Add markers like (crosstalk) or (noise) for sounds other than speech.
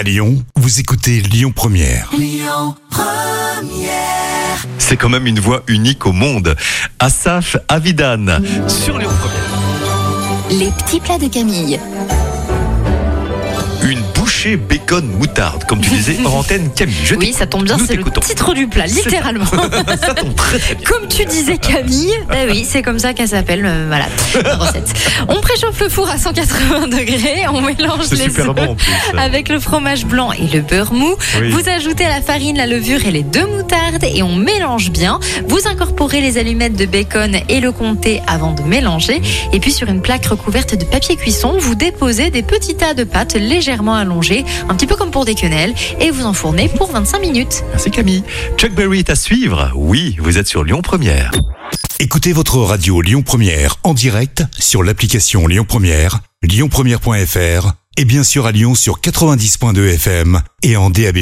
À Lyon, vous écoutez Lyon Première. C'est quand même une voix unique au monde. Asaf Avidan sur Lyon Première. Les petits plats de Camille. Une bouchée bacon moutarde, comme tu disais hors (laughs) antenne Camille. Je Oui, ça tombe bien, c'est le titre du plat, littéralement. (laughs) ça tombe très très bien. Comme tu disais Camille, (laughs) bah oui, c'est comme ça qu'elle s'appelle, euh, voilà, la recette. On préchauffe le four à 180 degrés, on mélange les super œufs bon avec le fromage blanc et le beurre mou. Oui. Vous ajoutez la farine, la levure et les deux moutardes et on mélange bien. Vous incorporez les allumettes de bacon et le comté avant de mélanger. Et puis sur une plaque recouverte de papier cuisson, vous déposez des petits tas de pâtes légèrement allongées, un petit peu comme pour des quenelles, et vous enfournez pour 25 minutes. Merci Camille. Chuck Berry est à suivre. Oui, vous êtes sur Lyon Première. Écoutez votre radio Lyon Première en direct sur l'application Lyon Première, lyonpremière.fr et bien sûr à Lyon sur 90.2 FM et en DAB+.